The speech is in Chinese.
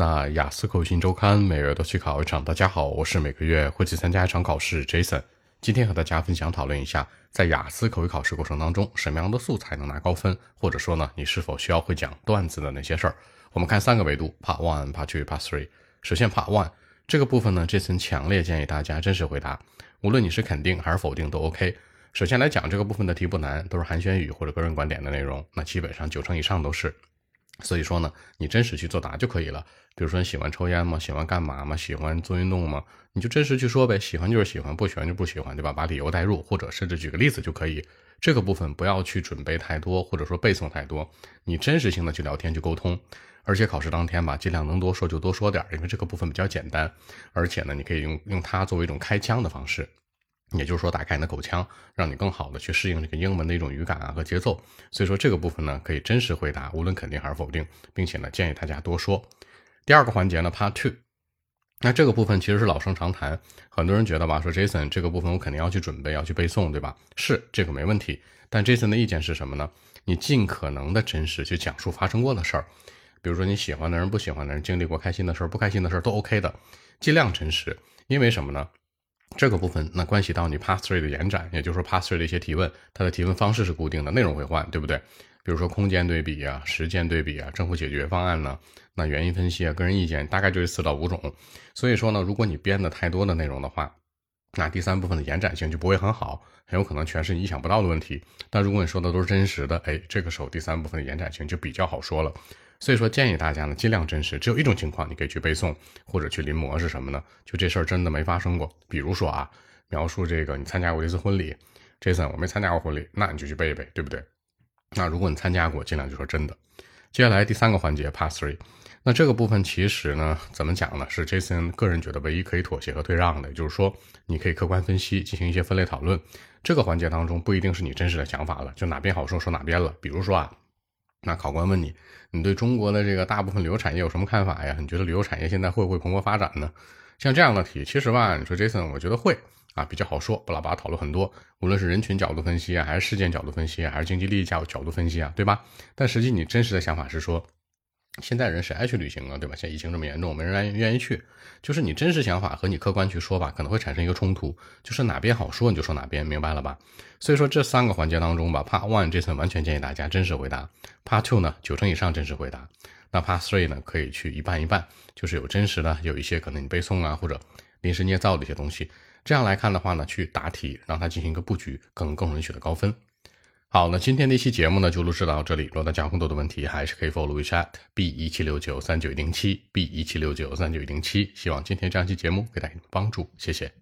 那雅思口语新周刊每月都去考一场。大家好，我是每个月会去参加一场考试 Jason。今天和大家分享讨论一下，在雅思口语考试过程当中，什么样的素材能拿高分，或者说呢，你是否需要会讲段子的那些事儿。我们看三个维度：Part One、Part Two、Part Three。首先 Part One 这个部分呢，Jason 强烈建议大家真实回答，无论你是肯定还是否定都 OK。首先来讲这个部分的题不难，都是寒暄语或者个人观点的内容，那基本上九成以上都是。所以说呢，你真实去作答就可以了。比如说你喜欢抽烟吗？喜欢干嘛吗？喜欢做运动吗？你就真实去说呗。喜欢就是喜欢，不喜欢就不喜欢，对吧？把理由带入，或者甚至举个例子就可以。这个部分不要去准备太多，或者说背诵太多，你真实性的去聊天去沟通。而且考试当天吧，尽量能多说就多说点，因为这个部分比较简单。而且呢，你可以用用它作为一种开腔的方式。也就是说，打开你的口腔，让你更好的去适应这个英文的一种语感啊和节奏。所以说这个部分呢，可以真实回答，无论肯定还是否定，并且呢，建议大家多说。第二个环节呢，Part Two，那这个部分其实是老生常谈，很多人觉得吧，说 Jason 这个部分我肯定要去准备，要去背诵，对吧？是这个没问题。但 Jason 的意见是什么呢？你尽可能的真实去讲述发生过的事儿，比如说你喜欢的人、不喜欢的人、经历过开心的事儿、不开心的事儿都 OK 的，尽量真实。因为什么呢？这个部分那关系到你 past three 的延展，也就是说 past three 的一些提问，它的提问方式是固定的，内容会换，对不对？比如说空间对比啊、时间对比啊、政府解决方案呢，那原因分析啊、个人意见，大概就是四到五种。所以说呢，如果你编的太多的内容的话，那第三部分的延展性就不会很好，很有可能全是你意想不到的问题。但如果你说的都是真实的，哎，这个时候第三部分的延展性就比较好说了。所以说，建议大家呢尽量真实。只有一种情况，你可以去背诵或者去临摹是什么呢？就这事儿真的没发生过。比如说啊，描述这个你参加过一次婚礼，Jason 我没参加过婚礼，那你就去背一背，对不对？那如果你参加过，尽量就说真的。接下来第三个环节 Part Three，那这个部分其实呢，怎么讲呢？是 Jason 个人觉得唯一可以妥协和退让的，就是说，你可以客观分析，进行一些分类讨论。这个环节当中不一定是你真实的想法了，就哪边好说说哪边了。比如说啊。那考官问你，你对中国的这个大部分旅游产业有什么看法呀？你觉得旅游产业现在会不会蓬勃发展呢？像这样的题，其实吧，你说 Jason，我觉得会啊，比较好说，巴拉巴拉讨论很多，无论是人群角度分析啊，还是事件角度分析啊，还是经济利益角角度分析啊，对吧？但实际你真实的想法是说。现在人谁爱去旅行啊，对吧？现在疫情这么严重，没人愿愿意去。就是你真实想法和你客观去说吧，可能会产生一个冲突。就是哪边好说你就说哪边，明白了吧？所以说这三个环节当中吧，Part One 这次完全建议大家真实回答，Part Two 呢九成以上真实回答，那 Part Three 呢可以去一半一半，就是有真实的，有一些可能你背诵啊或者临时捏造的一些东西。这样来看的话呢，去答题让它进行一个布局，更更容易取得高分。好，那今天这期节目呢，就录制到这里。如果大家有更多的问题，还是可以 follow WeChat B 一七六九三九零七 B 一七六九三九零七。希望今天这样期节目给大家帮助，谢谢。